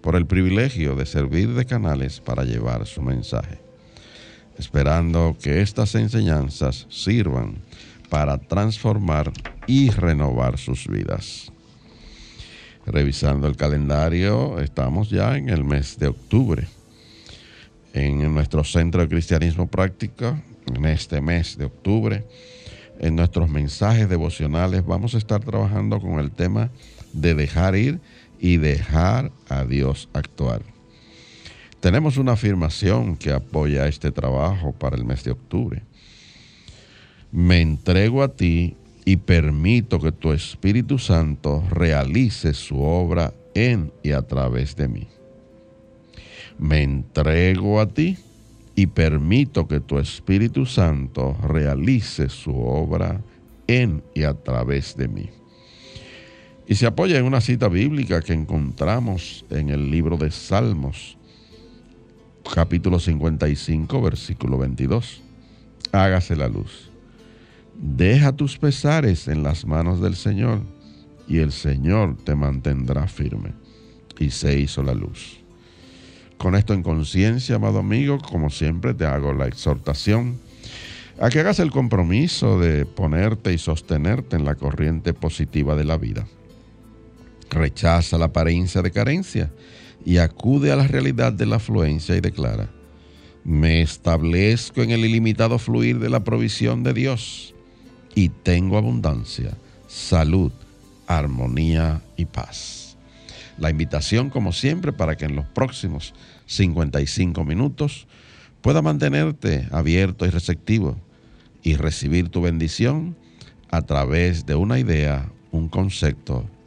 por el privilegio de servir de canales para llevar su mensaje, esperando que estas enseñanzas sirvan para transformar y renovar sus vidas. Revisando el calendario, estamos ya en el mes de octubre. En nuestro Centro de Cristianismo Práctico, en este mes de octubre, en nuestros mensajes devocionales vamos a estar trabajando con el tema de dejar ir y dejar a Dios actuar. Tenemos una afirmación que apoya este trabajo para el mes de octubre. Me entrego a ti y permito que tu Espíritu Santo realice su obra en y a través de mí. Me entrego a ti y permito que tu Espíritu Santo realice su obra en y a través de mí y se apoya en una cita bíblica que encontramos en el libro de Salmos, capítulo 55, versículo 22. Hágase la luz. Deja tus pesares en las manos del Señor y el Señor te mantendrá firme. Y se hizo la luz. Con esto en conciencia, amado amigo, como siempre te hago la exhortación a que hagas el compromiso de ponerte y sostenerte en la corriente positiva de la vida rechaza la apariencia de carencia y acude a la realidad de la afluencia y declara, me establezco en el ilimitado fluir de la provisión de Dios y tengo abundancia, salud, armonía y paz. La invitación, como siempre, para que en los próximos 55 minutos pueda mantenerte abierto y receptivo y recibir tu bendición a través de una idea, un concepto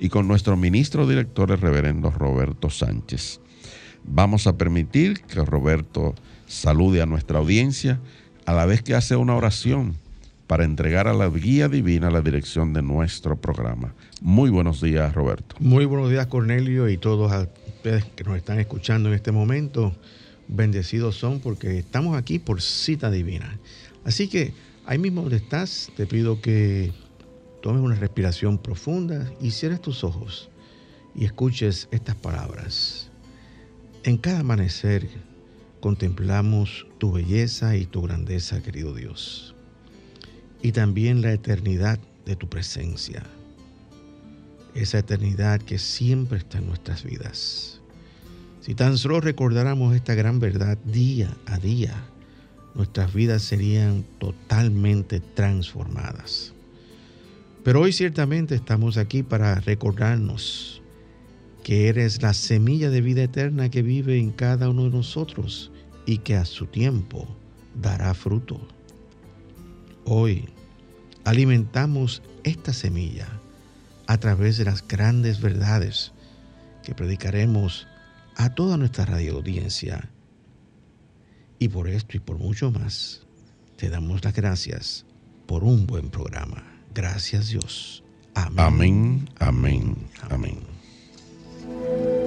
y con nuestro ministro director, el reverendo Roberto Sánchez. Vamos a permitir que Roberto salude a nuestra audiencia a la vez que hace una oración para entregar a la guía divina la dirección de nuestro programa. Muy buenos días, Roberto. Muy buenos días, Cornelio, y todos ustedes que nos están escuchando en este momento. Bendecidos son porque estamos aquí por cita divina. Así que ahí mismo donde estás, te pido que tomes una respiración profunda y cierres tus ojos y escuches estas palabras. En cada amanecer contemplamos tu belleza y tu grandeza, querido Dios, y también la eternidad de tu presencia, esa eternidad que siempre está en nuestras vidas. Si tan solo recordáramos esta gran verdad día a día, nuestras vidas serían totalmente transformadas. Pero hoy ciertamente estamos aquí para recordarnos que eres la semilla de vida eterna que vive en cada uno de nosotros y que a su tiempo dará fruto. Hoy alimentamos esta semilla a través de las grandes verdades que predicaremos a toda nuestra radio audiencia. Y por esto y por mucho más, te damos las gracias por un buen programa. Gracias Dios. Amén, amén, amén. amén.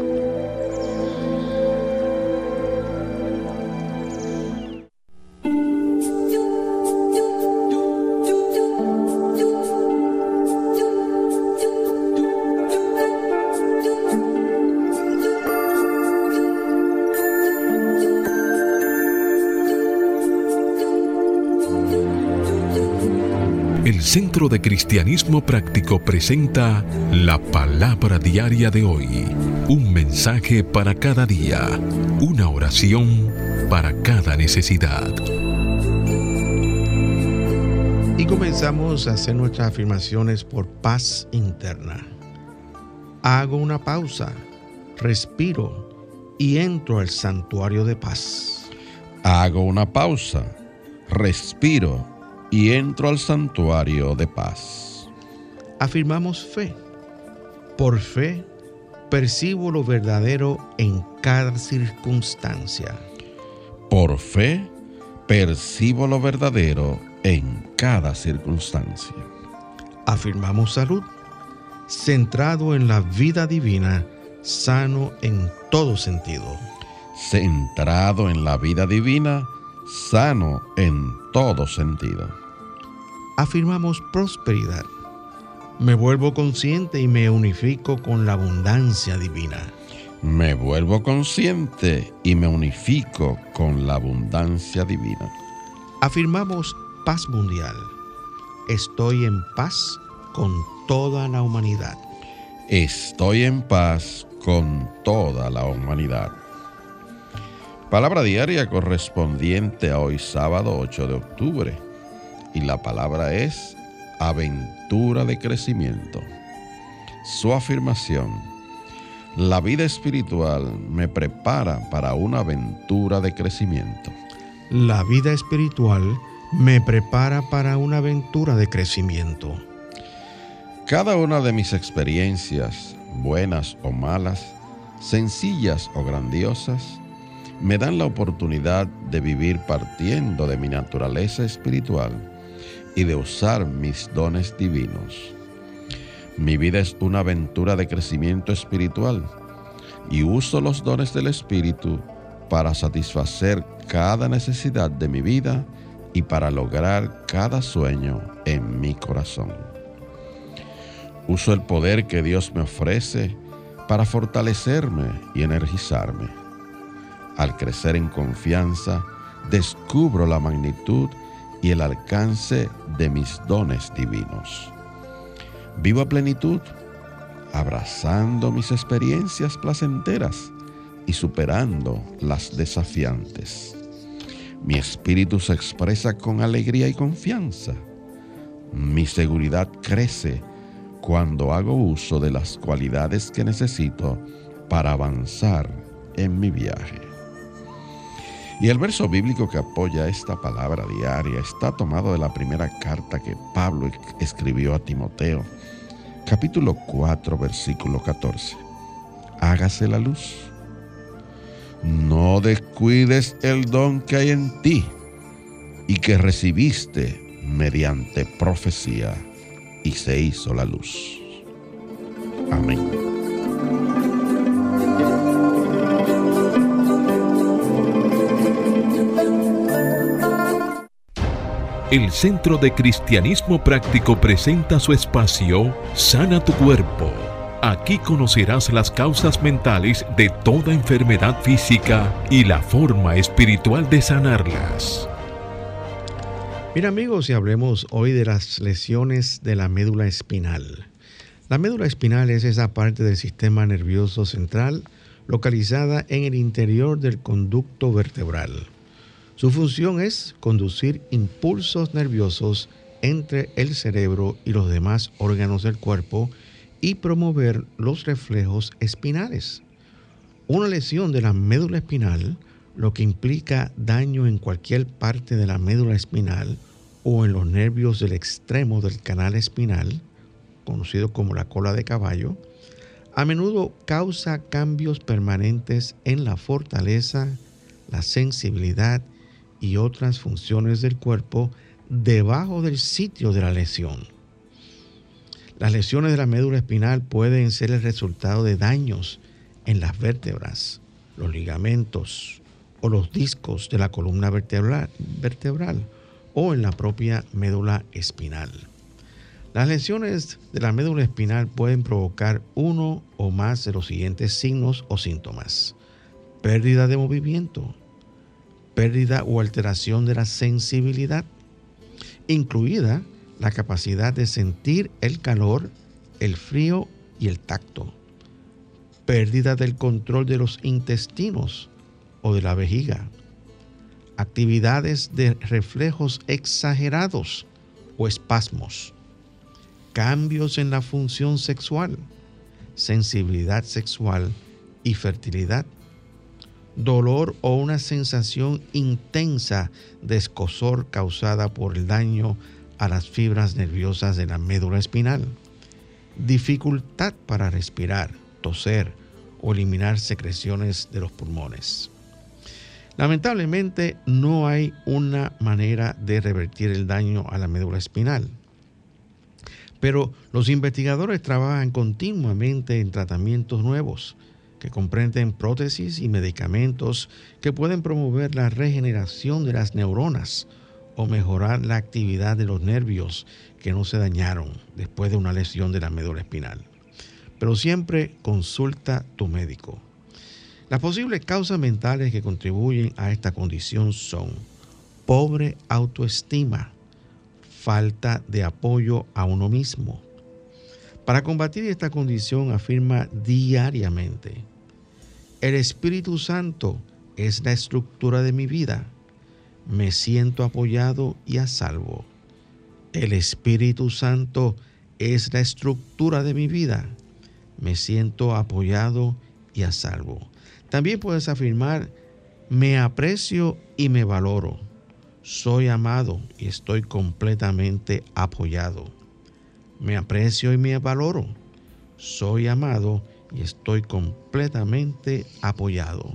Centro de Cristianismo Práctico presenta la palabra diaria de hoy. Un mensaje para cada día. Una oración para cada necesidad. Y comenzamos a hacer nuestras afirmaciones por paz interna. Hago una pausa, respiro y entro al santuario de paz. Hago una pausa, respiro y entro al santuario de paz. Afirmamos fe. Por fe, percibo lo verdadero en cada circunstancia. Por fe, percibo lo verdadero en cada circunstancia. Afirmamos salud. Centrado en la vida divina, sano en todo sentido. Centrado en la vida divina, sano en todo sentido. Afirmamos prosperidad. Me vuelvo consciente y me unifico con la abundancia divina. Me vuelvo consciente y me unifico con la abundancia divina. Afirmamos paz mundial. Estoy en paz con toda la humanidad. Estoy en paz con toda la humanidad. Palabra diaria correspondiente a hoy sábado 8 de octubre. Y la palabra es aventura de crecimiento. Su afirmación. La vida espiritual me prepara para una aventura de crecimiento. La vida espiritual me prepara para una aventura de crecimiento. Cada una de mis experiencias, buenas o malas, sencillas o grandiosas, me dan la oportunidad de vivir partiendo de mi naturaleza espiritual y de usar mis dones divinos. Mi vida es una aventura de crecimiento espiritual y uso los dones del Espíritu para satisfacer cada necesidad de mi vida y para lograr cada sueño en mi corazón. Uso el poder que Dios me ofrece para fortalecerme y energizarme. Al crecer en confianza, descubro la magnitud y el alcance de mis dones divinos. Vivo a plenitud, abrazando mis experiencias placenteras y superando las desafiantes. Mi espíritu se expresa con alegría y confianza. Mi seguridad crece cuando hago uso de las cualidades que necesito para avanzar en mi viaje. Y el verso bíblico que apoya esta palabra diaria está tomado de la primera carta que Pablo escribió a Timoteo, capítulo 4, versículo 14. Hágase la luz. No descuides el don que hay en ti y que recibiste mediante profecía y se hizo la luz. Amén. El Centro de Cristianismo Práctico presenta su espacio Sana tu Cuerpo. Aquí conocerás las causas mentales de toda enfermedad física y la forma espiritual de sanarlas. Mira amigos, y hablemos hoy de las lesiones de la médula espinal. La médula espinal es esa parte del sistema nervioso central localizada en el interior del conducto vertebral. Su función es conducir impulsos nerviosos entre el cerebro y los demás órganos del cuerpo y promover los reflejos espinales. Una lesión de la médula espinal lo que implica daño en cualquier parte de la médula espinal o en los nervios del extremo del canal espinal, conocido como la cola de caballo, a menudo causa cambios permanentes en la fortaleza, la sensibilidad y otras funciones del cuerpo debajo del sitio de la lesión. Las lesiones de la médula espinal pueden ser el resultado de daños en las vértebras, los ligamentos, o los discos de la columna vertebral, vertebral o en la propia médula espinal. Las lesiones de la médula espinal pueden provocar uno o más de los siguientes signos o síntomas. Pérdida de movimiento, pérdida o alteración de la sensibilidad, incluida la capacidad de sentir el calor, el frío y el tacto. Pérdida del control de los intestinos o de la vejiga. Actividades de reflejos exagerados o espasmos. Cambios en la función sexual, sensibilidad sexual y fertilidad dolor o una sensación intensa de escosor causada por el daño a las fibras nerviosas de la médula espinal, dificultad para respirar, toser o eliminar secreciones de los pulmones. Lamentablemente no hay una manera de revertir el daño a la médula espinal, pero los investigadores trabajan continuamente en tratamientos nuevos que comprenden prótesis y medicamentos que pueden promover la regeneración de las neuronas o mejorar la actividad de los nervios que no se dañaron después de una lesión de la médula espinal. Pero siempre consulta tu médico. Las posibles causas mentales que contribuyen a esta condición son pobre autoestima, falta de apoyo a uno mismo. Para combatir esta condición afirma diariamente, el Espíritu Santo es la estructura de mi vida. Me siento apoyado y a salvo. El Espíritu Santo es la estructura de mi vida. Me siento apoyado y a salvo. También puedes afirmar, me aprecio y me valoro. Soy amado y estoy completamente apoyado. Me aprecio y me valoro. Soy amado y estoy completamente apoyado.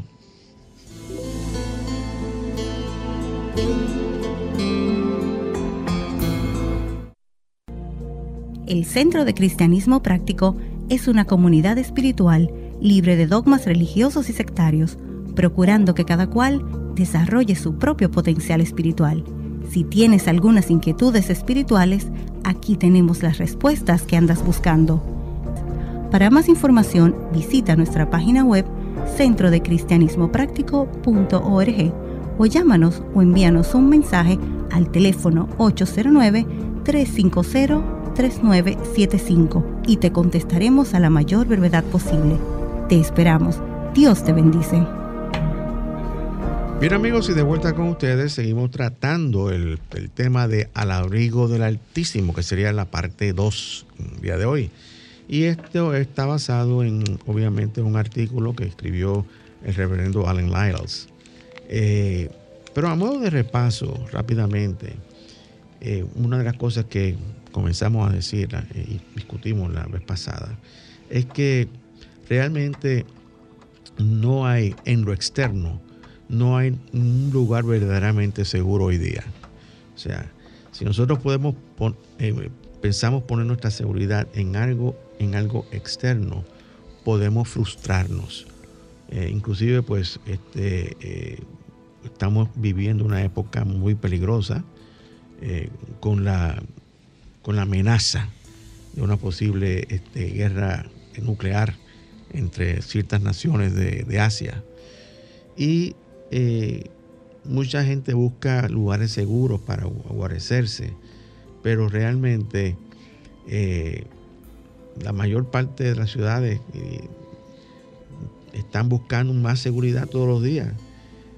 El Centro de Cristianismo Práctico es una comunidad espiritual libre de dogmas religiosos y sectarios, procurando que cada cual desarrolle su propio potencial espiritual. Si tienes algunas inquietudes espirituales, aquí tenemos las respuestas que andas buscando. Para más información, visita nuestra página web centrodecristianismopráctico.org o llámanos o envíanos un mensaje al teléfono 809-350-3975 y te contestaremos a la mayor brevedad posible. Te esperamos. Dios te bendice. Bien amigos y de vuelta con ustedes seguimos tratando el, tema de al abrigo del Altísimo, que sería la parte 2 día de hoy. Y esto está basado en, obviamente, un artículo que escribió el reverendo Allen Lyles. Eh, pero a modo de repaso, rápidamente, eh, una de las cosas que comenzamos a decir eh, y discutimos la vez pasada es que realmente no hay en lo externo, no hay un lugar verdaderamente seguro hoy día. O sea, si nosotros podemos pensamos poner nuestra seguridad en algo en algo externo, podemos frustrarnos. Eh, inclusive, pues, este, eh, estamos viviendo una época muy peligrosa eh, con, la, con la amenaza de una posible este, guerra nuclear entre ciertas naciones de, Asia. Y mucha gente busca lugares seguros para guarecerse, pero realmente la mayor parte de las ciudades eh, están buscando más seguridad todos los días.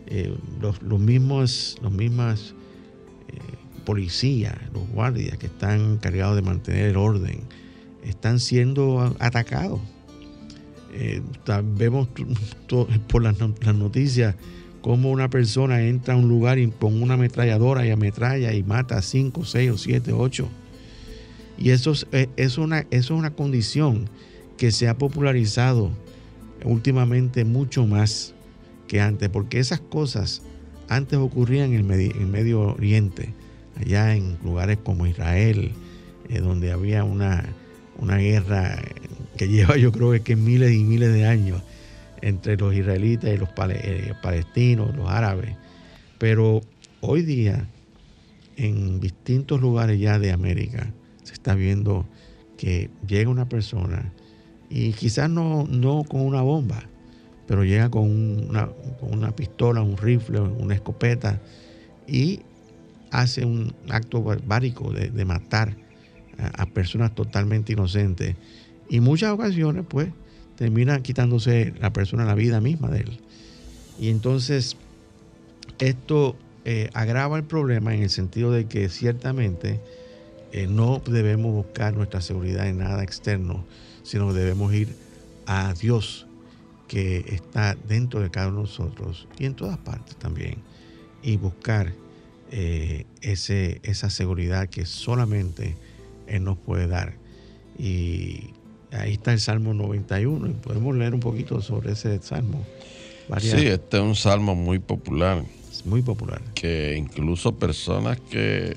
Eh, los, mismos, los mismas eh, policías, los guardias que están encargados de mantener el orden, están siendo atacados. vemos por las, noticias cómo una persona entra a un lugar y con una ametralladora y ametralla y mata a 5, 6 o 7, 8 y eso eh, es, una, es una condición que se ha popularizado últimamente mucho más que antes, porque esas cosas antes ocurrían en el Medio, Oriente, allá en lugares como Israel, eh, donde había una, una guerra que lleva yo creo que miles y miles de años entre los israelitas y los eh, palestinos, los árabes. Pero hoy día, en distintos lugares ya de América, está viendo que llega una persona y quizás no, no con una bomba, pero llega con una, con una pistola, un rifle, una escopeta y hace un acto barbárico de, matar a, personas totalmente inocentes. Y muchas ocasiones, pues, termina quitándose la persona la vida misma de él. Y entonces, esto eh, agrava el problema en el sentido de que ciertamente eh, no debemos buscar nuestra seguridad en nada externo, sino debemos ir a Dios que está dentro de cada uno de nosotros y en todas partes también, y buscar eh, ese, esa seguridad que solamente Él nos puede dar. Y ahí está el Salmo 91, y podemos leer un poquito sobre ese salmo. Sí, este es un salmo muy popular. Es muy popular. Que incluso personas que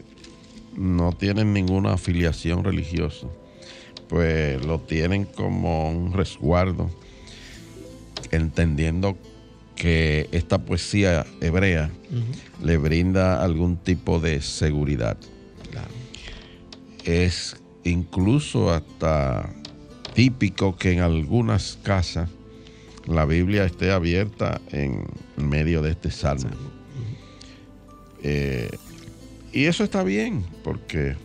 no tienen ninguna afiliación religiosa, pues lo tienen como un resguardo, entendiendo que esta poesía hebrea le brinda algún tipo de seguridad. Es incluso hasta típico que en algunas casas la Biblia esté abierta en medio de este salmo. Eh, y eso está bien, porque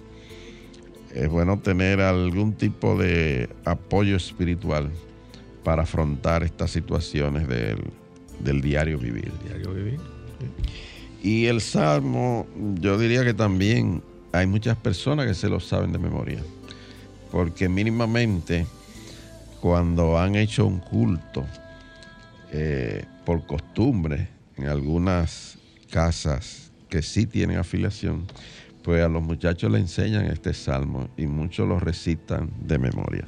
es bueno tener algún tipo de apoyo espiritual para afrontar estas situaciones del, diario vivir. Diario vivir. Y el salmo, yo diría que también hay muchas personas que se lo saben de memoria, porque mínimamente cuando han hecho un culto eh, por costumbre en algunas casas que sí tienen afiliación, pues a los muchachos le enseñan este salmo y muchos lo recitan de memoria.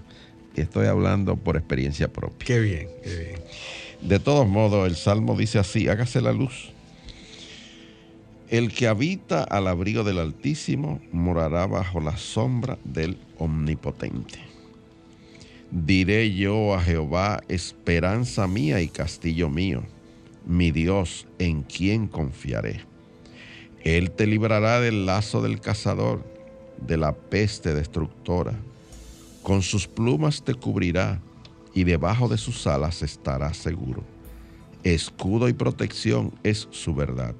Estoy hablando por experiencia propia. Qué bien, qué bien. De todos modos, el salmo dice así, hágase la luz. El que habita al abrigo del Altísimo morará bajo la sombra del Omnipotente. Diré yo a Jehová, esperanza mía y castillo mío, mi Dios, en quien confiaré. Él te librará del lazo del cazador, de la peste destructora. Con sus plumas te cubrirá y debajo de sus alas estarás seguro. Escudo y protección es su verdad.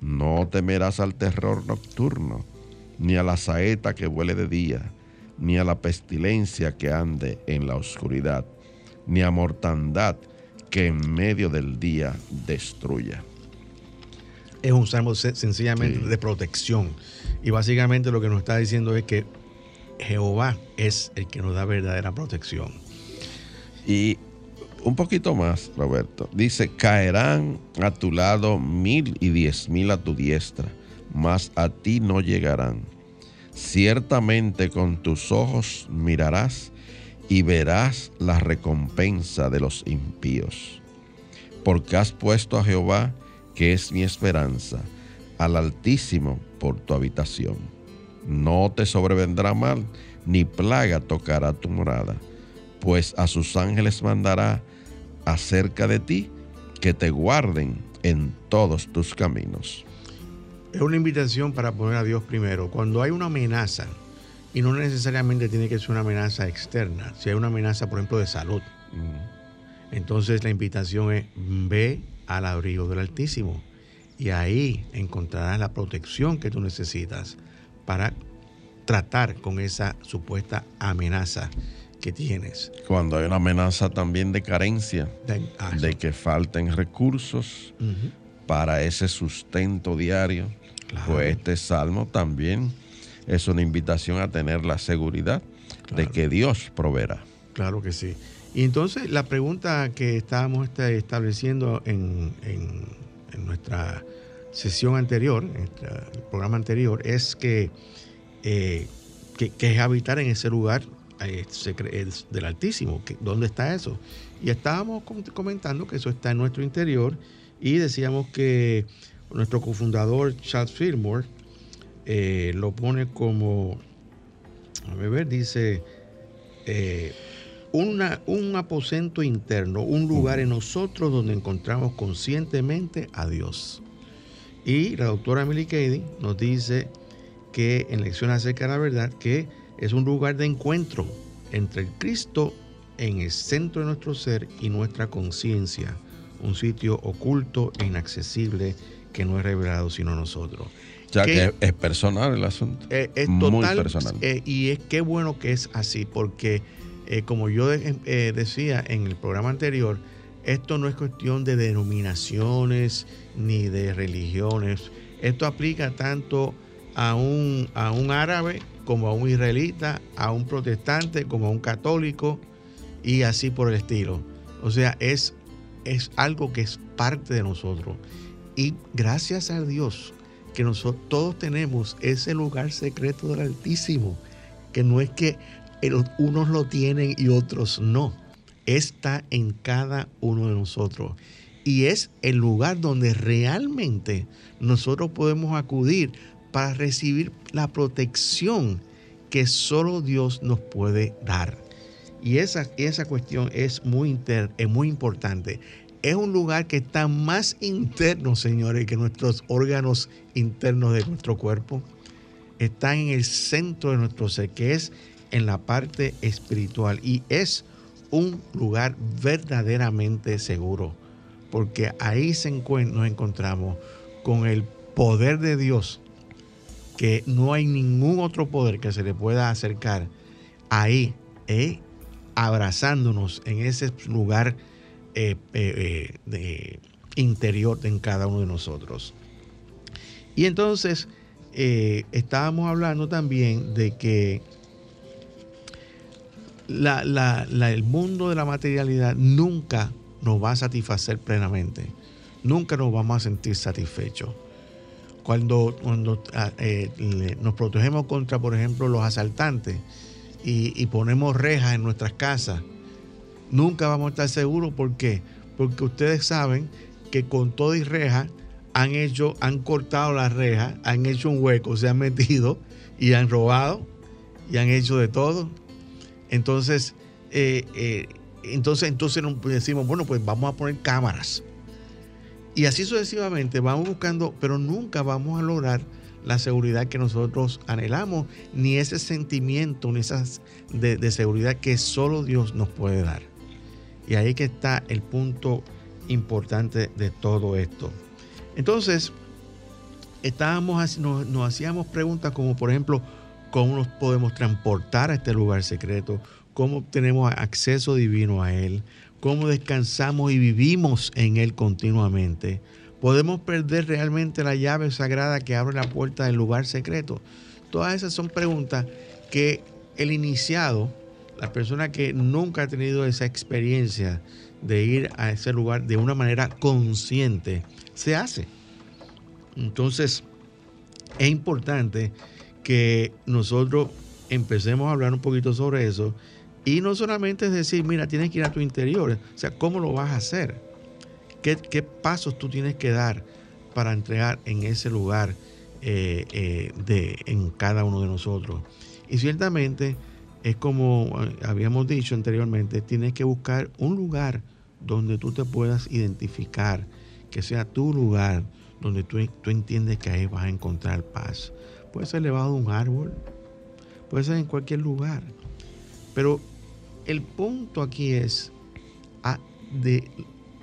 No temerás al terror nocturno, ni a la saeta que vuele de día ni a la pestilencia que ande en la oscuridad, ni a mortandad que en medio del día destruya. Es un salmo sencillamente de protección. Y básicamente lo que nos está diciendo es que Jehová es el que nos da verdadera protección. Y un poquito más, Roberto. Dice, caerán a tu lado mil y diez mil a tu diestra, mas a ti no llegarán Ciertamente con tus ojos mirarás y verás la recompensa de los impíos. Porque has puesto a Jehová, que es mi esperanza, al Altísimo por tu habitación. No te sobrevendrá mal, ni plaga tocará tu morada, pues a sus ángeles mandará acerca de ti que te guarden en todos tus caminos es una invitación para poner a Dios primero. Cuando hay una amenaza, y no necesariamente tiene que ser una amenaza externa, si hay una amenaza, por ejemplo, de salud, entonces la invitación es ve al abrigo del Altísimo y ahí encontrarás la protección que tú necesitas para tratar con esa supuesta amenaza que tienes. Cuando hay una amenaza también de carencia, de, ah, que falten recursos para ese sustento diario, pues este salmo también es una invitación a tener la seguridad de que Dios proveerá. Claro que sí. Y entonces la pregunta que estábamos este, estableciendo en, nuestra sesión anterior, en el programa anterior, es que, eh, es habitar en ese lugar eh, del Altísimo. ¿Dónde está eso? Y estábamos comentando que eso está en nuestro interior y decíamos que nuestro cofundador Charles Fillmore eh, lo pone como, a ver, dice, eh, una, un aposento interno, un lugar en nosotros donde encontramos conscientemente a Dios. Y la doctora Emily Cady nos dice que en lección acerca de la verdad, que es un lugar de encuentro entre el Cristo en el centro de nuestro ser y nuestra conciencia, un sitio oculto e inaccesible que no es revelado sino nosotros. sea que, es personal el asunto. Eh, es Muy personal. Eh, y es qué bueno que es así, porque eh, como yo decía en el programa anterior, esto no es cuestión de denominaciones ni de religiones. Esto aplica tanto a un, a un árabe como a un israelita, a un protestante como a un católico y así por el estilo. O sea, es, es algo que es parte de nosotros. Y gracias a Dios que nosotros todos tenemos ese lugar secreto del Altísimo, que no es que unos lo tienen y otros no está en cada uno de nosotros. Y es el lugar donde realmente nosotros podemos acudir para recibir la protección que solo Dios nos puede dar. Y esa, esa cuestión es muy, es muy importante. Es un lugar que está más interno, señores, que nuestros órganos internos de nuestro cuerpo. Está en el centro de nuestro ser, que es en la parte espiritual. Y es un lugar verdaderamente seguro, porque ahí se nos encontramos con el poder de Dios, que no hay ningún otro poder que se le pueda acercar ahí, eh, abrazándonos en ese lugar eh, eh, de interior en cada uno de nosotros. Y entonces estábamos hablando también de que el mundo de la materialidad nunca nos va a satisfacer plenamente. Nunca nos vamos a sentir satisfechos. Cuando, cuando ah, eh, nos protegemos contra, por ejemplo, los asaltantes y, ponemos rejas en nuestras casas, nunca vamos a estar seguros. ¿Por qué? Porque ustedes saben que con todo y reja han hecho, han cortado las rejas, han hecho un hueco, se han metido y han robado y han hecho de todo entonces, eh, eh, entonces, entonces decimos, bueno, pues vamos a poner cámaras. Y así sucesivamente vamos buscando, pero nunca vamos a lograr la seguridad que nosotros anhelamos, ni ese sentimiento, ni esas de, seguridad que solo Dios nos puede dar. Y ahí que está el punto importante de todo esto. Entonces, estábamos, nos, nos hacíamos preguntas como, por ejemplo, cómo nos podemos transportar a este lugar secreto, cómo tenemos acceso divino a Él, cómo descansamos y vivimos en Él continuamente. Podemos perder realmente la llave sagrada que abre la puerta del lugar secreto. Todas esas son preguntas que el iniciado, la persona que nunca ha tenido esa experiencia de ir a ese lugar de una manera consciente, se hace. Entonces, es importante que nosotros empecemos a hablar un poquito sobre eso. Y no solamente es decir, mira, tienes que ir a tu interior. O sea, ¿cómo lo vas a hacer? ¿Qué, pasos tú tienes que dar para entregar en ese lugar eh, eh, de, en cada uno de nosotros? Y ciertamente es como habíamos dicho anteriormente, tienes que buscar un lugar donde tú te puedas identificar, que sea tu lugar, donde tú, tú entiendes que ahí vas a encontrar paz. Puede ser elevado a un árbol, puede ser en cualquier lugar. Pero el punto aquí es de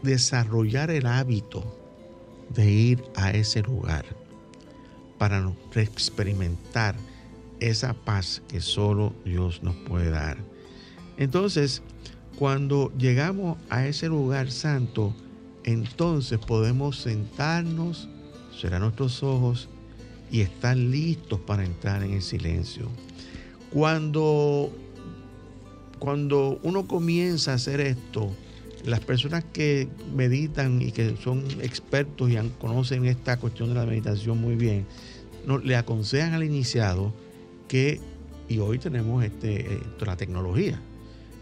desarrollar el hábito de ir a ese lugar para experimentar esa paz que solo Dios nos puede dar. Entonces, cuando llegamos a ese lugar santo, entonces podemos sentarnos, cerrar nuestros ojos y están listos para entrar en el silencio. Cuando, cuando uno comienza a hacer esto, las personas que meditan y que son expertos y conocen esta cuestión de la meditación muy bien, no, le aconsejan al iniciado que, y hoy tenemos este, eh, la tecnología,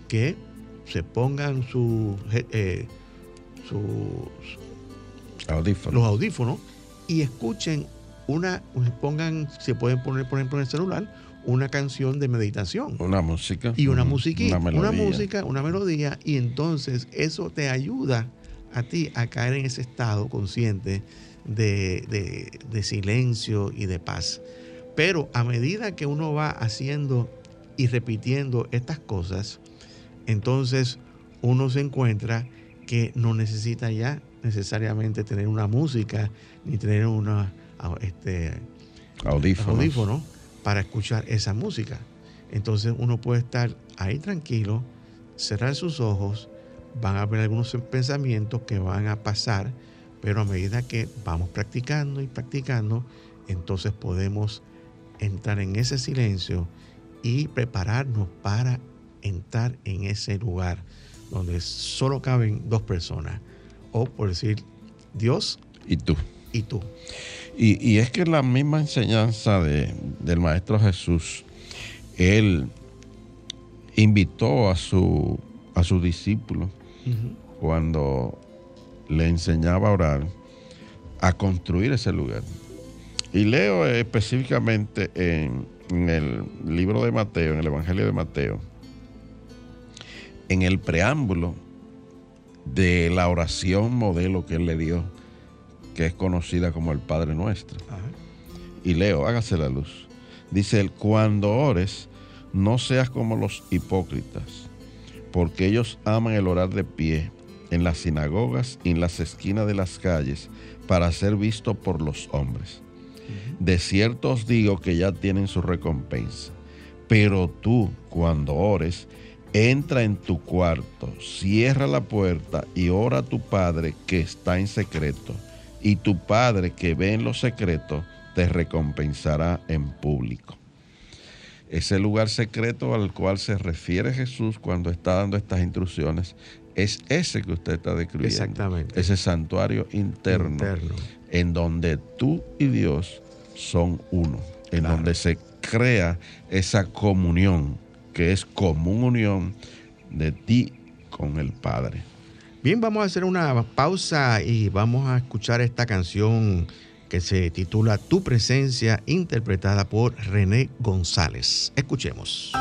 que se pongan su, eh, los audífonos y escuchen una, pongan, se pueden poner, por ejemplo, en el celular, una canción de meditación. Una música. Y una música, una, música, una melodía, y entonces eso te ayuda a ti a caer en ese estado consciente de, de silencio y de paz. Pero a medida que uno va haciendo y repitiendo estas cosas, entonces uno se encuentra que no necesita ya necesariamente tener una música ni tener una este, audífonos. audífonos para escuchar esa música. Entonces uno puede estar ahí tranquilo, cerrar sus ojos, van a haber algunos pensamientos que van a pasar, pero a medida que vamos practicando y practicando, entonces podemos entrar en ese silencio y prepararnos para entrar en ese lugar donde solo caben dos personas, o por decir Dios y tú. Y tú. Y, es que la misma enseñanza de, del Maestro Jesús, él invitó a su, a sus discípulos cuando le enseñaba a orar a construir ese lugar. Y leo específicamente en, en el libro de Mateo, en el Evangelio de Mateo, en el preámbulo de la oración modelo que él le dio, que es conocida como el Padre Nuestro. Y leo, hágase la luz. Dice él, cuando ores, no seas como los hipócritas, porque ellos aman el orar de pie en las sinagogas y en las esquinas de las calles para ser visto por los hombres. De cierto os digo que ya tienen su recompensa. Pero tú, cuando ores, entra en tu cuarto, cierra la puerta y ora a tu Padre que está en secreto. Y tu Padre que ve en lo secreto te recompensará en público. Ese lugar secreto al cual se refiere Jesús cuando está dando estas instrucciones es ese que usted está describiendo. Exactamente. Ese santuario interno, interno. en donde tú y Dios son uno, en donde se crea esa comunión, que es común unión de ti con el Padre. Bien, vamos a hacer una pausa y vamos a escuchar esta canción que se titula Tu presencia, interpretada por René González. Escuchemos.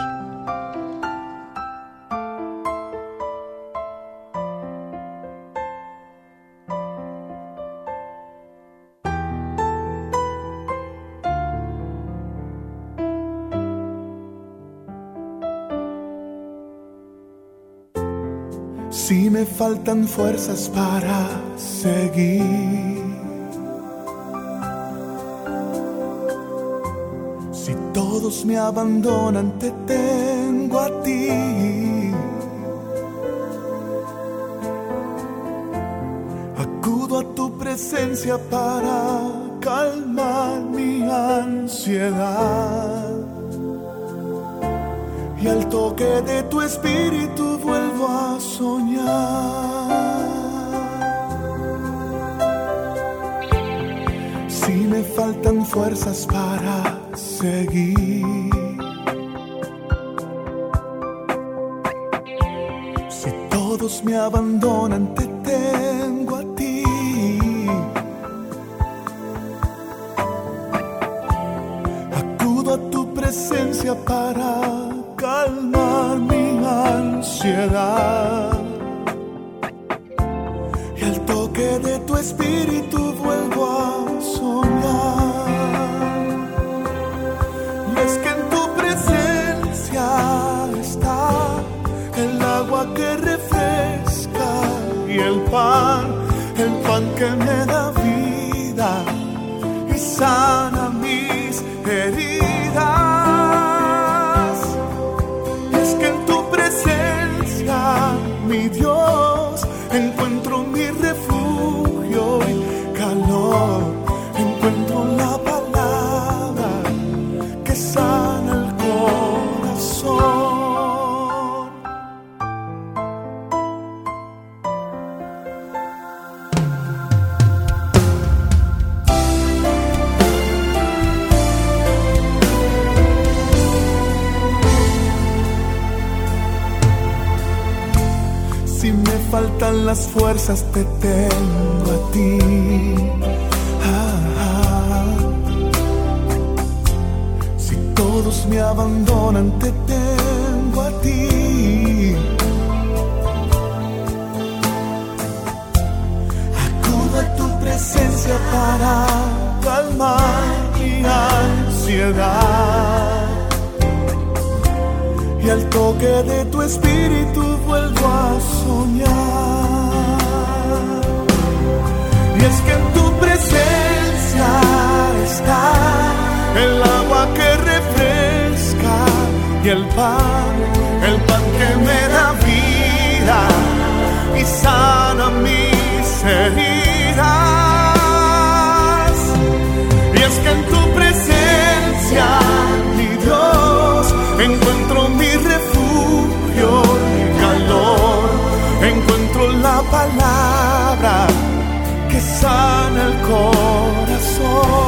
Me faltan fuerzas para seguir. Si todos me abandonan, te tengo a ti. Acudo a tu presencia para calmar mi ansiedad. Y al toque de tu espíritu vuelvo a soñar. Faltan fuerzas para seguir. Si todos me abandonan, te tengo a ti. Acudo a tu presencia para calmar mi ansiedad. Y al toque de tu espíritu pan, el pan que me da vida y sana mis heridas. Las fuerzas, te tengo a ti. Si todos me abandonan, te tengo a ti. Acudo a tu presencia para calmar mi ansiedad y al toque de tu espíritu vuelvo a soñar es que en tu presencia está el agua que refresca y el pan, el pan que me da vida y sana mis heridas. Y es que en tu presencia, mi Dios, encuentro mi refugio y calor, encuentro la palabra el corazón.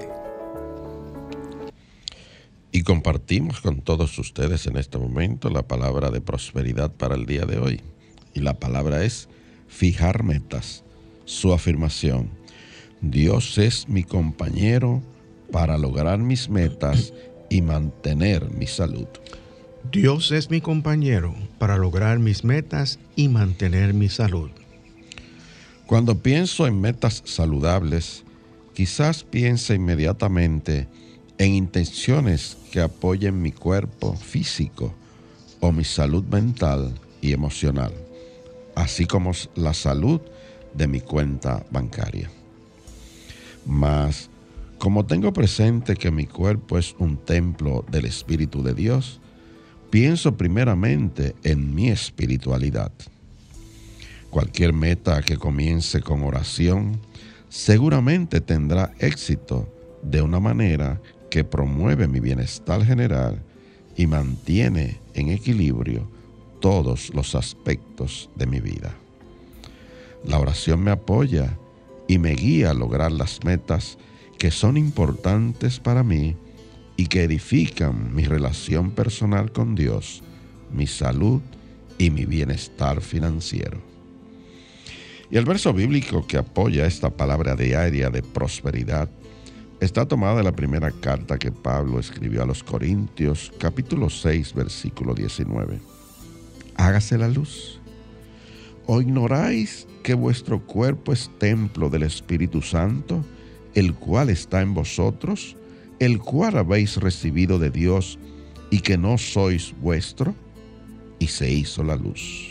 y compartimos con todos ustedes en este momento la palabra de prosperidad para el día de hoy. Y la palabra es fijar metas. Su afirmación, Dios es mi compañero para lograr mis metas y mantener mi salud. Dios es mi compañero para lograr mis metas y mantener mi salud. Cuando pienso en metas saludables, quizás piense inmediatamente en intenciones que apoyen mi cuerpo físico o mi salud mental y emocional, así como la salud de mi cuenta bancaria. Mas, como tengo presente que mi cuerpo es un templo del Espíritu de Dios, pienso primeramente en mi espiritualidad. Cualquier meta que comience con oración seguramente tendrá éxito de una manera que promueve mi bienestar general y mantiene en equilibrio todos los aspectos de mi vida. La oración me apoya y me guía a lograr las metas que son importantes para mí y que edifican mi relación personal con Dios, mi salud y mi bienestar financiero. Y el verso bíblico que apoya esta palabra diaria de prosperidad está tomada de la primera carta que Pablo escribió a los Corintios, capítulo 6, versículo 19. Hágase la luz. ¿O ignoráis que vuestro cuerpo es templo del Espíritu Santo, el cual está en vosotros, el cual habéis recibido de Dios y que no sois vuestro? Y se hizo la luz.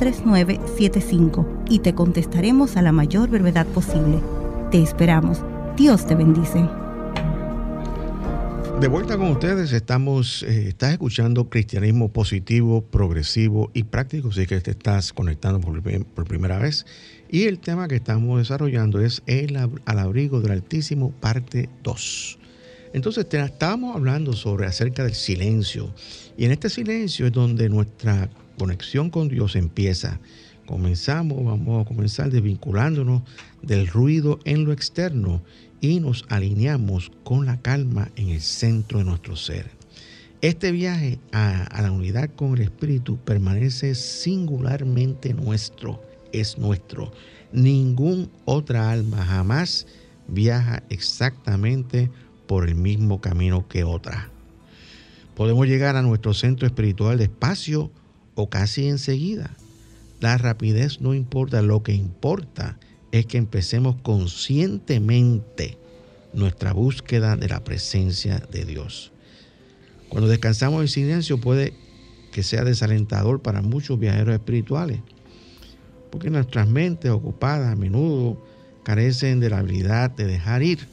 3975 y te contestaremos a la mayor brevedad posible. Te esperamos. Dios te bendice. De vuelta con ustedes, estamos, eh, estás escuchando cristianismo positivo, progresivo y práctico, si que te estás conectando por, por, primera vez. Y el tema que estamos desarrollando es el al abrigo del Altísimo, parte 2. Entonces, te, estábamos hablando sobre acerca del silencio. Y en este silencio es donde nuestra conexión con Dios empieza. Comenzamos, vamos a comenzar desvinculándonos del ruido en lo externo y nos alineamos con la calma en el centro de nuestro ser. Este viaje a, la unidad con el Espíritu permanece singularmente nuestro es nuestro. Ningún otra alma jamás viaja exactamente por el mismo camino que otra. Podemos llegar a nuestro centro espiritual despacio o casi enseguida. La rapidez no importa, lo que importa es que empecemos conscientemente nuestra búsqueda de la presencia de Dios. Cuando descansamos en silencio puede que sea desalentador para muchos viajeros espirituales, porque nuestras mentes ocupadas a menudo carecen de la habilidad de dejar ir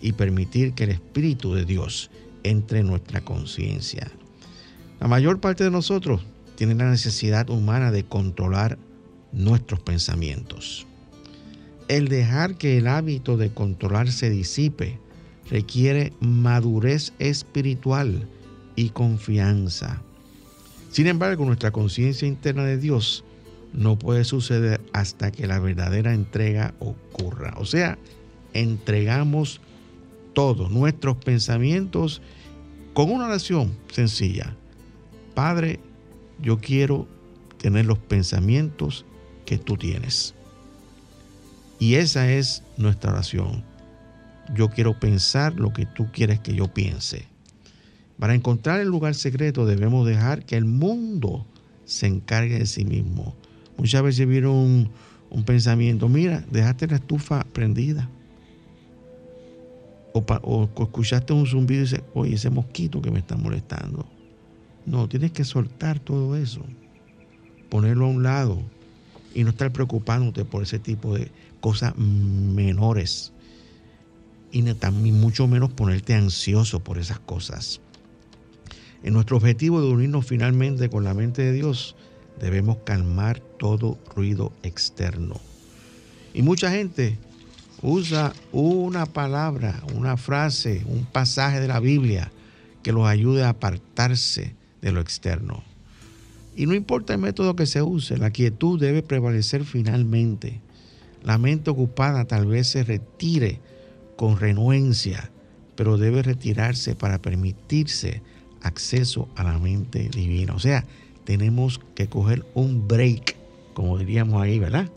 y permitir que el Espíritu de Dios entre en nuestra conciencia. La mayor parte de nosotros tiene la necesidad humana de controlar nuestros pensamientos. El dejar que el hábito de controlar se disipe requiere madurez espiritual y confianza. Sin embargo, nuestra conciencia interna de Dios no puede suceder hasta que la verdadera entrega ocurra. O sea, entregamos todos nuestros pensamientos con una oración sencilla. Padre, yo quiero tener los pensamientos que tú tienes. Y esa es nuestra oración. Yo quiero pensar lo que tú quieres que yo piense. Para encontrar el lugar secreto debemos dejar que el mundo se encargue de sí mismo. Muchas veces vieron un, pensamiento, mira, dejaste la estufa prendida. O, o, escuchaste un zumbido y dices, oye, ese mosquito que me está molestando. No, tienes que soltar todo eso, ponerlo a un lado y no estar preocupándote por ese tipo de cosas menores y también mucho menos ponerte ansioso por esas cosas. En nuestro objetivo de unirnos finalmente con la mente de Dios, debemos calmar todo ruido externo. Y mucha gente usa una palabra, una frase, un pasaje de la Biblia que los ayude a apartarse de lo externo. Y no importa el método que se use, la quietud debe prevalecer finalmente. La mente ocupada tal vez se retire con renuencia, pero debe retirarse para permitirse acceso a la mente divina. O sea, tenemos que coger un break, como diríamos ahí, ¿verdad?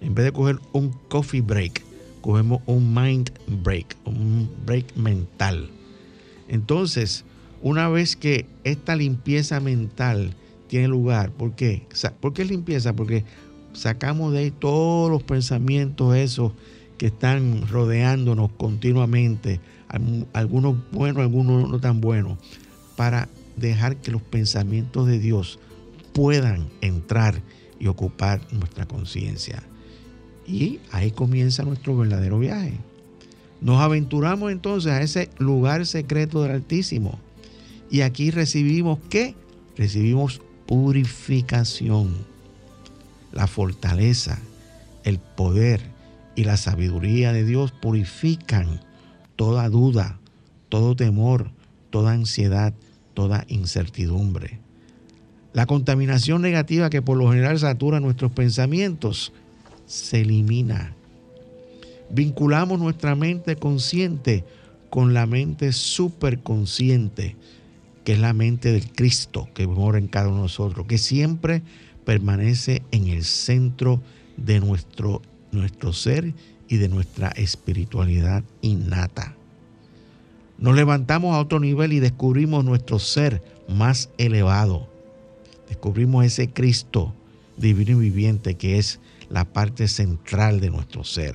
En vez de coger un coffee break, cogemos un mind break, un break mental. Entonces, una vez que esta limpieza mental tiene lugar, ¿por qué? ¿Por qué limpieza? Porque sacamos de ahí todos los pensamientos esos que están rodeándonos continuamente, algunos buenos, algunos no tan buenos, para dejar que los pensamientos de Dios puedan entrar y ocupar nuestra conciencia. Y ahí comienza nuestro verdadero viaje. Nos aventuramos entonces a ese lugar secreto del Altísimo. Y aquí recibimos qué? Recibimos purificación la fortaleza, el poder y la sabiduría de Dios purifican toda duda, todo temor, toda ansiedad, toda incertidumbre. La contaminación negativa que por lo general satura nuestros pensamientos se elimina. Vinculamos nuestra mente consciente con la mente superconsciente, que es la mente del Cristo que mora en cada uno de nosotros, que siempre permanece en el centro de nuestro, nuestro ser y de nuestra espiritualidad innata. Nos levantamos a otro nivel y descubrimos nuestro ser más elevado. Descubrimos ese Cristo divino y viviente que es la parte central de nuestro ser.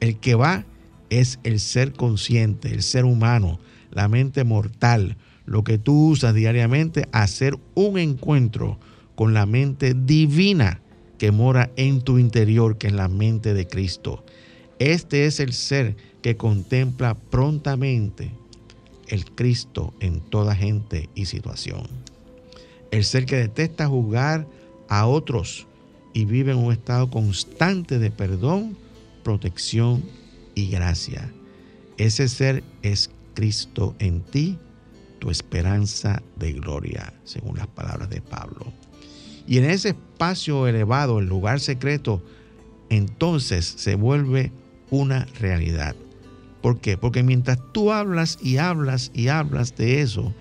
El que va es el ser consciente, el ser humano, la mente mortal, lo que tú usas diariamente, hacer un encuentro con la mente divina que mora en tu interior, que es la mente de Cristo. Este es el ser que contempla prontamente el Cristo en toda gente y situación. El ser que detesta juzgar a otros y vive en un estado constante de perdón, protección y gracia. Ese ser es Cristo en ti, tu esperanza de gloria, según las palabras de Pablo. Y en ese espacio elevado, el lugar secreto, entonces se vuelve una realidad. ¿Por qué? Porque mientras tú hablas y hablas y hablas de eso,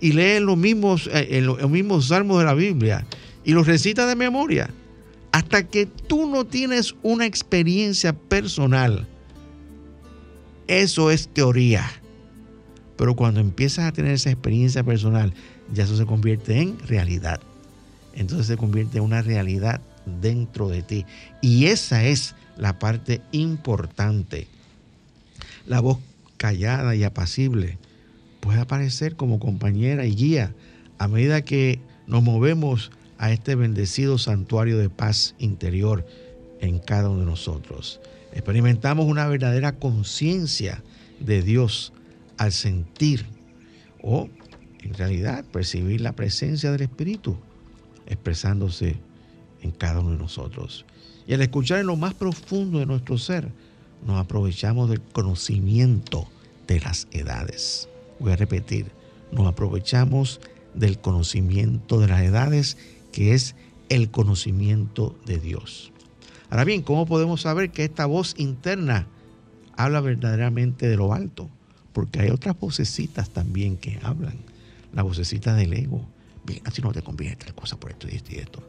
y lees los mismos, eh, los mismos salmos de la Biblia, y los recitas de memoria, Hasta que tú no tienes una experiencia personal, eso es teoría. Pero cuando empiezas a tener esa experiencia personal, ya eso se convierte en realidad. Entonces se convierte en una realidad dentro de ti. Y esa es la parte importante. La voz callada y apacible puede aparecer como compañera y guía a medida que nos movemos a este bendecido santuario de paz interior en cada uno de nosotros. Experimentamos una verdadera conciencia de Dios al sentir o en realidad percibir la presencia del Espíritu expresándose en cada uno de nosotros. Y al escuchar en lo más profundo de nuestro ser, nos aprovechamos del conocimiento de las edades. Voy a repetir, nos aprovechamos del conocimiento de las edades, que es el conocimiento de Dios. Ahora bien, ¿cómo podemos saber que esta voz interna habla verdaderamente de lo alto? Porque hay otras vocecitas también que hablan. La vocecita del ego. Bien, así no te conviene tal cosa por esto y esto y esto.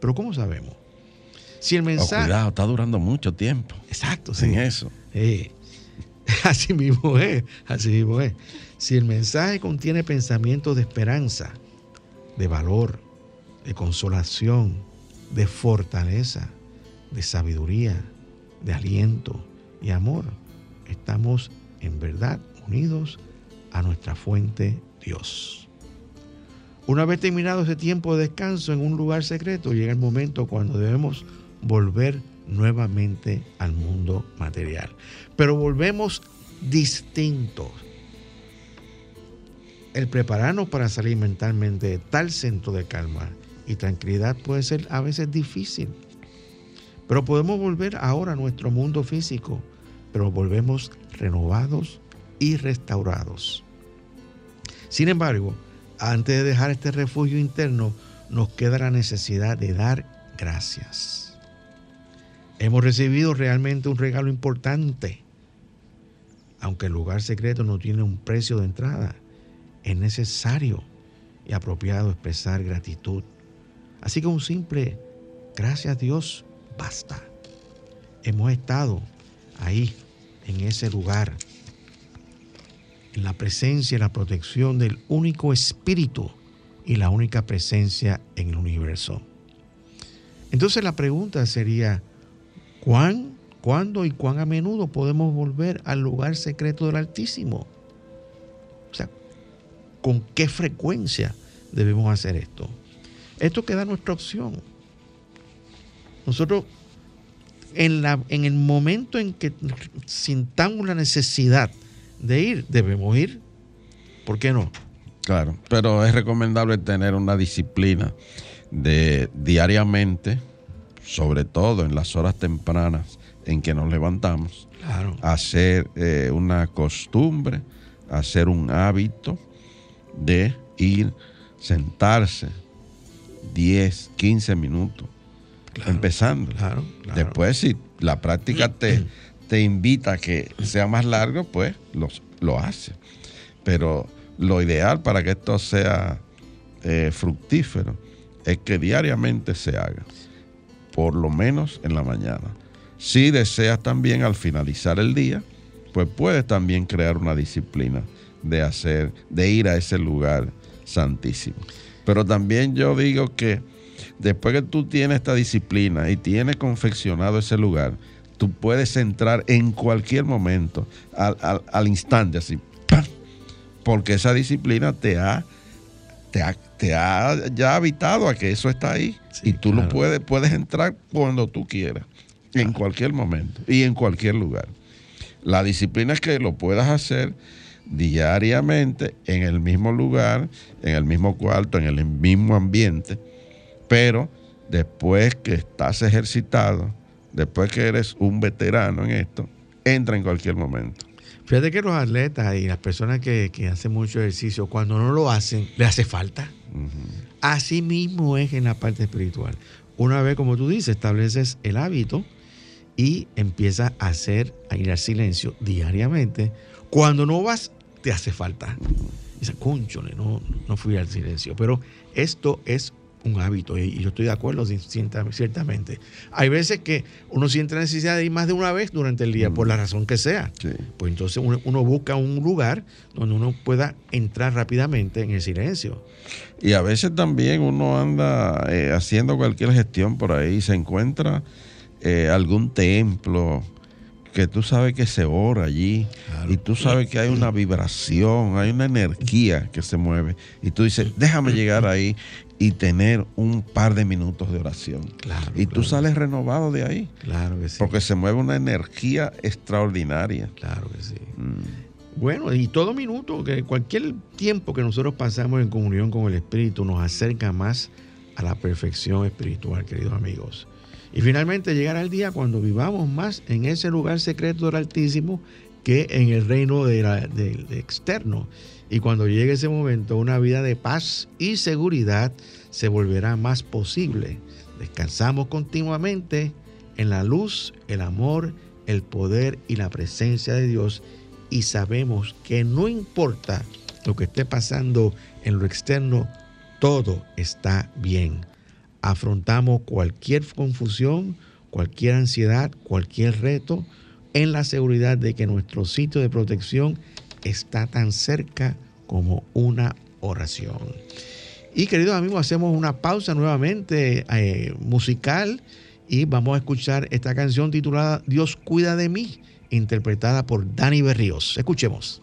Pero ¿cómo sabemos? Si el Oh, mensaje... cuidado, está durando mucho tiempo Exacto, sí. en eso. Sí. Así mismo es, así mismo es. Si el mensaje contiene pensamientos de esperanza, de valor, de consolación, de fortaleza, de sabiduría, de aliento y amor, estamos en verdad unidos a nuestra fuente Dios. Una vez terminado ese tiempo de descanso en un lugar secreto, llega el momento cuando debemos volver nuevamente al mundo material. Pero volvemos distintos. El prepararnos para salir mentalmente de tal centro de calma y tranquilidad puede ser a veces difícil. Pero podemos volver ahora a nuestro mundo físico, pero volvemos renovados y restaurados. Sin embargo, antes de dejar este refugio interno, nos queda la necesidad de dar gracias. Hemos recibido realmente un regalo importante. Aunque el lugar secreto no tiene un precio de entrada, es necesario y apropiado expresar gratitud. Así que un simple gracias a Dios basta. Hemos estado ahí, en ese lugar, en la presencia y la protección del único espíritu y la única presencia en el universo. Entonces la pregunta sería, ¿cuán, cuándo y cuán a menudo podemos volver al lugar secreto del Altísimo? O sea, ¿con qué frecuencia debemos hacer esto? Esto queda nuestra opción. Nosotros, en, la, en el momento en que sintamos la necesidad de ir, debemos ir. ¿Por qué no? Claro, pero es recomendable tener una disciplina de diariamente, sobre todo en las horas tempranas en que nos levantamos, Claro. hacer eh, una costumbre, hacer un hábito de ir, sentarse 10, 15 minutos, Claro, empezando. Claro, claro. Después, si la práctica te, te invita a que sea más largo, pues lo, lo hace. Pero lo ideal para que esto sea eh, fructífero es que diariamente se haga, por lo menos en la mañana. Si deseas también al finalizar el día, pues puedes también crear una disciplina de hacer, de ir a ese lugar santísimo. Pero también yo digo que después que tú tienes esta disciplina y tienes confeccionado ese lugar, tú puedes entrar en cualquier momento, al, al- al instante, así, ¡pam! porque esa disciplina te ha, te ha, te ha ya habitado a que eso está ahí Sí, y tú lo puedes, puedes entrar cuando tú quieras, en cualquier momento y en cualquier lugar. La disciplina es que lo puedas hacer diariamente en el mismo lugar, en el mismo cuarto, en el mismo ambiente, pero después que estás ejercitado, después que eres un veterano en esto, entra en cualquier momento. Fíjate que los atletas y las personas que, que hacen mucho ejercicio, cuando no lo hacen, le hace falta. Así mismo es en la parte espiritual. Una vez, como tú dices, estableces el hábito y empiezas a hacer, a ir al silencio diariamente. Cuando no vas, te hace falta. Dices, cónchole, no, no fui al silencio. Pero esto es un hábito y yo estoy de acuerdo ciertamente. Hay veces que uno siente necesidad de ir más de una vez durante el día, por la razón que sea. Pues entonces uno, busca un lugar donde uno pueda entrar rápidamente en el silencio. Y a veces también uno anda eh, haciendo cualquier gestión por ahí, se encuentra eh, algún templo que tú sabes que se ora allí y tú sabes que hay una vibración, hay una energía que se mueve y tú dices, déjame llegar ahí y tener un par de minutos de oración. Claro, y tú sales renovado de ahí. Claro que sí. Porque se mueve una energía extraordinaria. Claro que sí. Mm. Bueno, y todo minuto, que cualquier tiempo que nosotros pasamos en comunión con el Espíritu nos acerca más a la perfección espiritual, queridos amigos. Y finalmente llegará el día cuando vivamos más en ese lugar secreto del Altísimo que en el reino del externo y cuando llegue ese momento, una vida de paz y seguridad se volverá más posible. Descansamos continuamente en la luz, el amor, el poder y la presencia de Dios y sabemos que no importa lo que esté pasando en lo externo, todo está bien. Afrontamos cualquier confusión, cualquier ansiedad, cualquier reto en la seguridad de que nuestro sitio de protección está tan cerca como una oración. Y queridos amigos, hacemos una pausa nuevamente eh, musical y vamos a escuchar esta canción titulada Dios cuida de mí, interpretada por Dani Berríos. Escuchemos.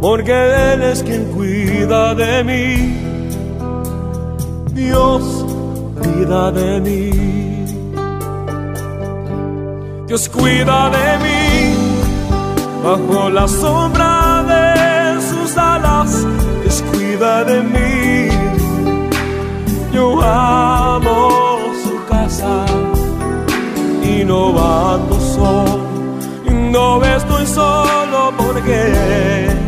porque Él es quien cuida de mí. Dios cuida de mí. Dios cuida de mí bajo la sombra de sus alas. Dios cuida de mí. Yo amo su casa y no ando solo. No estoy solo porque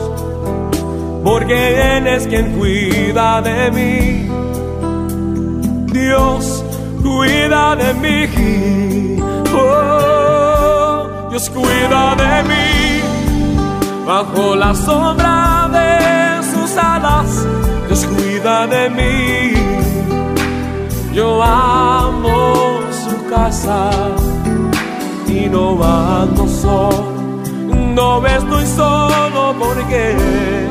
porque Él es quien cuida de mí. Dios cuida de mí. Oh, Dios cuida de mí. Bajo la sombra de sus alas, Dios cuida de mí. Yo amo su casa y no ando solo. No estoy solo porque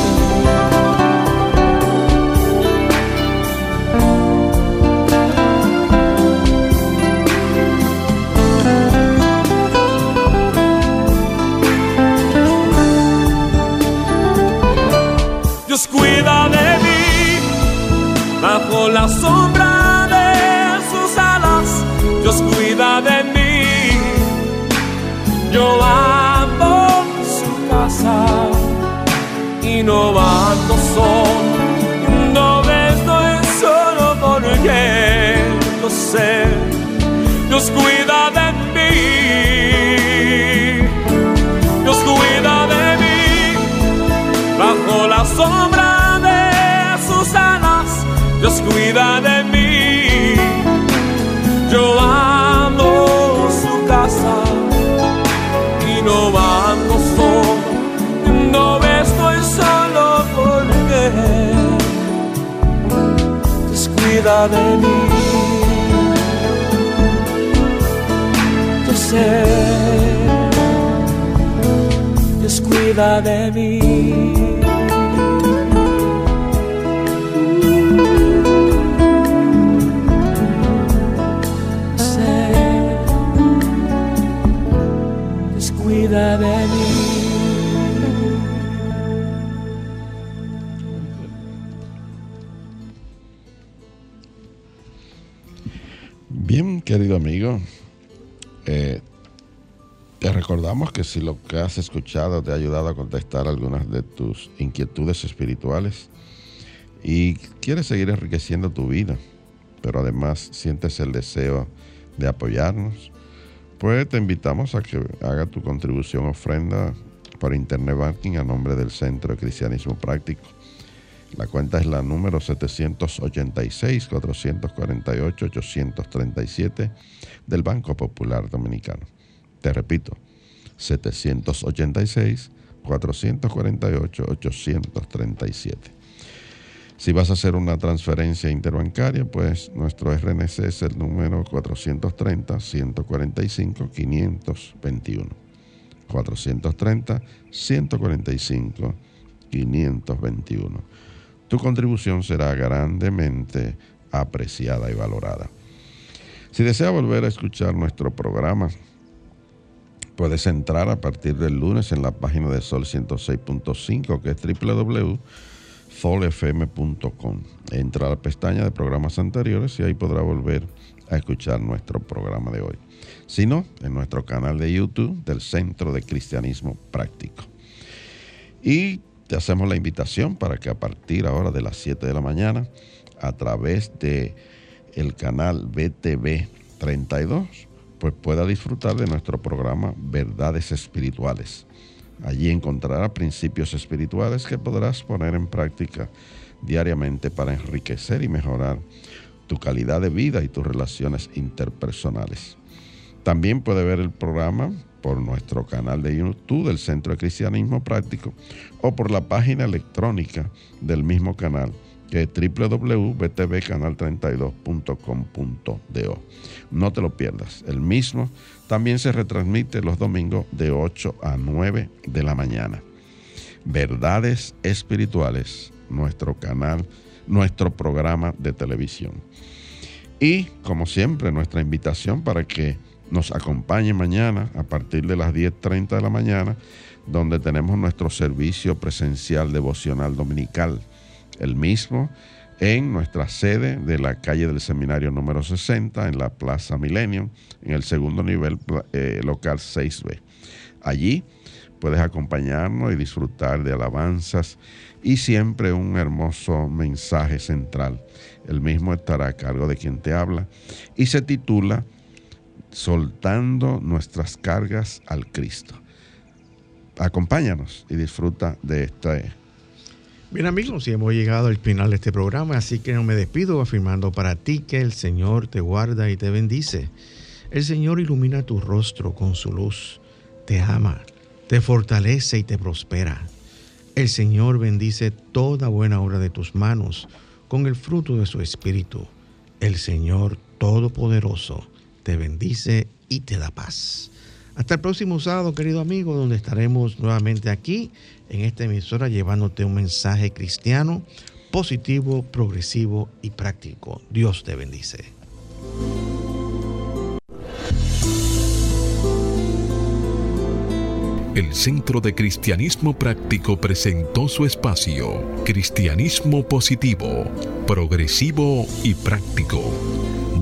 Cuida de mí bajo la sombra de sus alas. Dios cuida de mí. Yo amo su casa y no ando solo. No estoy solo porque lo sé. Dios cuida Cuida de mí. Yo amo su casa y no ando solo. No estoy solo porque Dios cuida de mí. Yo sé, Dios cuida de mí. Querido amigo, eh, te recordamos que si lo que has escuchado te ha ayudado a contestar algunas de tus inquietudes espirituales y quieres seguir enriqueciendo tu vida, pero además sientes el deseo de apoyarnos, pues te invitamos a que haga tu contribución ofrenda por Internet Banking a nombre del Centro de Cristianismo Práctico. La cuenta es la número 786-448-837 del Banco Popular Dominicano. Te repito, 786-448-837. Si vas a hacer una transferencia interbancaria, pues nuestro RNC es el número 430-145-521. 430-145-521. Tu contribución será grandemente apreciada y valorada. Si desea volver a escuchar nuestro programa, puedes entrar a partir del lunes en la página de Sol 106.5, que es www.solfm.com. Entra a la pestaña de programas anteriores y ahí podrá volver a escuchar nuestro programa de hoy. Si no, en nuestro canal de YouTube del Centro de Cristianismo Práctico. Y te hacemos la invitación para que a partir ahora de las 7 de la mañana, a través de el canal BTV 32, pues pueda disfrutar de nuestro programa Verdades Espirituales. Allí encontrará principios espirituales que podrás poner en práctica diariamente para enriquecer y mejorar tu calidad de vida y tus relaciones interpersonales. También puede ver el programa por nuestro canal de YouTube del Centro de Cristianismo Práctico o por la página electrónica del mismo canal que es www.btvcanal32.com.do. No te lo pierdas. El mismo también se retransmite los domingos de 8 a 9 de la mañana. Verdades Espirituales, nuestro canal, nuestro programa de televisión. Y, como siempre, nuestra invitación para que nos acompañe mañana a partir de las 10.30 de la mañana, donde tenemos nuestro servicio presencial devocional dominical. El mismo en nuestra sede de la calle del Seminario número 60, en la Plaza Millennium, en el segundo nivel eh, local 6B. Allí puedes acompañarnos y disfrutar de alabanzas y siempre un hermoso mensaje central. El mismo estará a cargo de quien te habla y se titula Soltando nuestras cargas al Cristo. Acompáñanos y disfruta de este Bien amigos, y hemos llegado al final de este programa, así que no me despido afirmando para ti que el Señor te guarda y te bendice. El Señor ilumina tu rostro con su luz, te ama, te fortalece y te prospera. El Señor bendice toda buena obra de tus manos con el fruto de su espíritu. El Señor Todopoderoso te bendice y te da paz. Hasta el próximo sábado, querido amigo, donde estaremos nuevamente aquí en esta emisora llevándote un mensaje cristiano positivo, progresivo y práctico. Dios te bendice. El Centro de Cristianismo Práctico presentó su espacio, Cristianismo Positivo, Progresivo y Práctico,